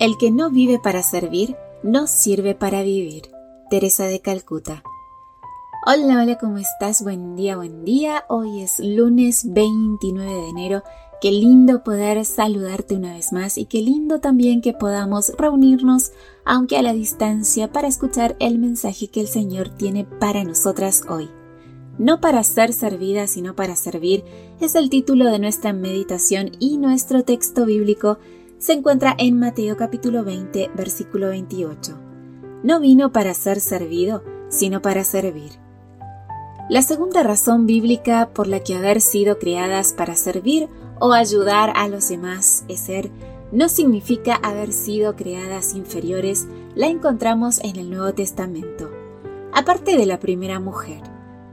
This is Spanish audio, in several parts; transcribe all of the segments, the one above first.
El que no vive para servir, no sirve para vivir. Teresa de Calcuta. Hola, hola, ¿cómo estás? Buen día, buen día. Hoy es lunes 29 de enero. Qué lindo poder saludarte una vez más y qué lindo también que podamos reunirnos, aunque a la distancia, para escuchar el mensaje que el Señor tiene para nosotras hoy. No para ser servida, sino para servir es el título de nuestra meditación y nuestro texto bíblico se encuentra en Mateo capítulo 20, versículo 28. No vino para ser servido, sino para servir. La segunda razón bíblica por la que haber sido creadas para servir o ayudar a los demás es ser, no significa haber sido creadas inferiores, la encontramos en el Nuevo Testamento. Aparte de la primera mujer,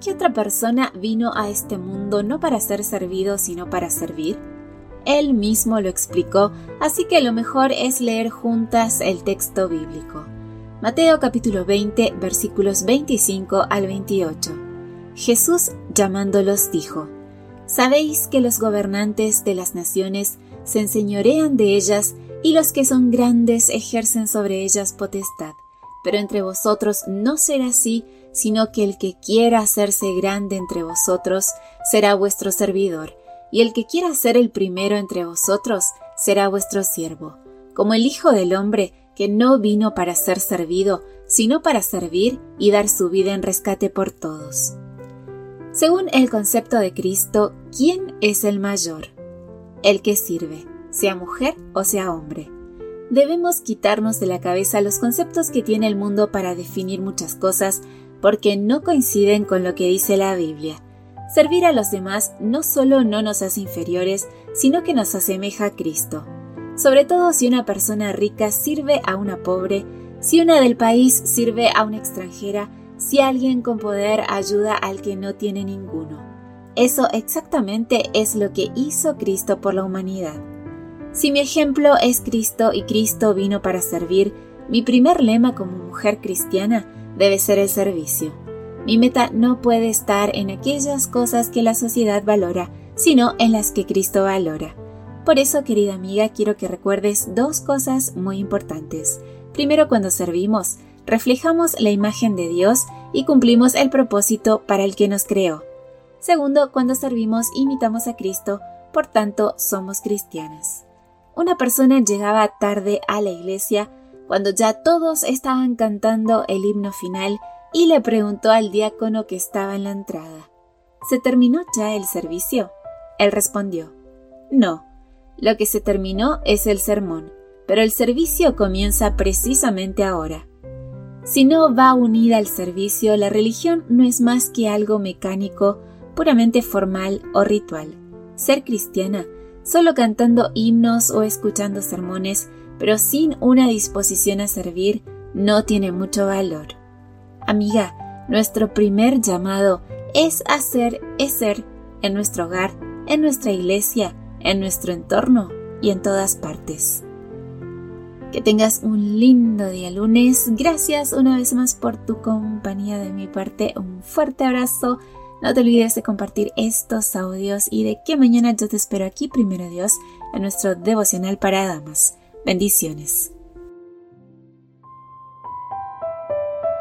¿qué otra persona vino a este mundo no para ser servido, sino para servir? Él mismo lo explicó, así que lo mejor es leer juntas el texto bíblico. Mateo capítulo 20 versículos 25 al 28. Jesús llamándolos dijo, Sabéis que los gobernantes de las naciones se enseñorean de ellas y los que son grandes ejercen sobre ellas potestad. Pero entre vosotros no será así, sino que el que quiera hacerse grande entre vosotros será vuestro servidor y el que quiera ser el primero entre vosotros será vuestro siervo, como el Hijo del Hombre, que no vino para ser servido, sino para servir y dar su vida en rescate por todos. Según el concepto de Cristo, ¿quién es el mayor? El que sirve, sea mujer o sea hombre. Debemos quitarnos de la cabeza los conceptos que tiene el mundo para definir muchas cosas porque no coinciden con lo que dice la Biblia. Servir a los demás no solo no nos hace inferiores, sino que nos asemeja a Cristo. Sobre todo si una persona rica sirve a una pobre, si una del país sirve a una extranjera, si alguien con poder ayuda al que no tiene ninguno. Eso exactamente es lo que hizo Cristo por la humanidad. Si mi ejemplo es Cristo y Cristo vino para servir, mi primer lema como mujer cristiana debe ser el servicio. Mi meta no puede estar en aquellas cosas que la sociedad valora, sino en las que Cristo valora. Por eso, querida amiga, quiero que recuerdes dos cosas muy importantes. Primero, cuando servimos, reflejamos la imagen de Dios y cumplimos el propósito para el que nos creó. Segundo, cuando servimos, imitamos a Cristo, por tanto, somos cristianas. Una persona llegaba tarde a la iglesia cuando ya todos estaban cantando el himno final y le preguntó al diácono que estaba en la entrada. ¿Se terminó ya el servicio? Él respondió, No, lo que se terminó es el sermón, pero el servicio comienza precisamente ahora. Si no va unida al servicio, la religión no es más que algo mecánico, puramente formal o ritual. Ser cristiana, solo cantando himnos o escuchando sermones, pero sin una disposición a servir, no tiene mucho valor. Amiga, nuestro primer llamado es hacer, es ser en nuestro hogar, en nuestra iglesia, en nuestro entorno y en todas partes. Que tengas un lindo día lunes. Gracias una vez más por tu compañía de mi parte. Un fuerte abrazo. No te olvides de compartir estos audios y de que mañana yo te espero aquí, primero Dios, en nuestro devocional para damas. Bendiciones.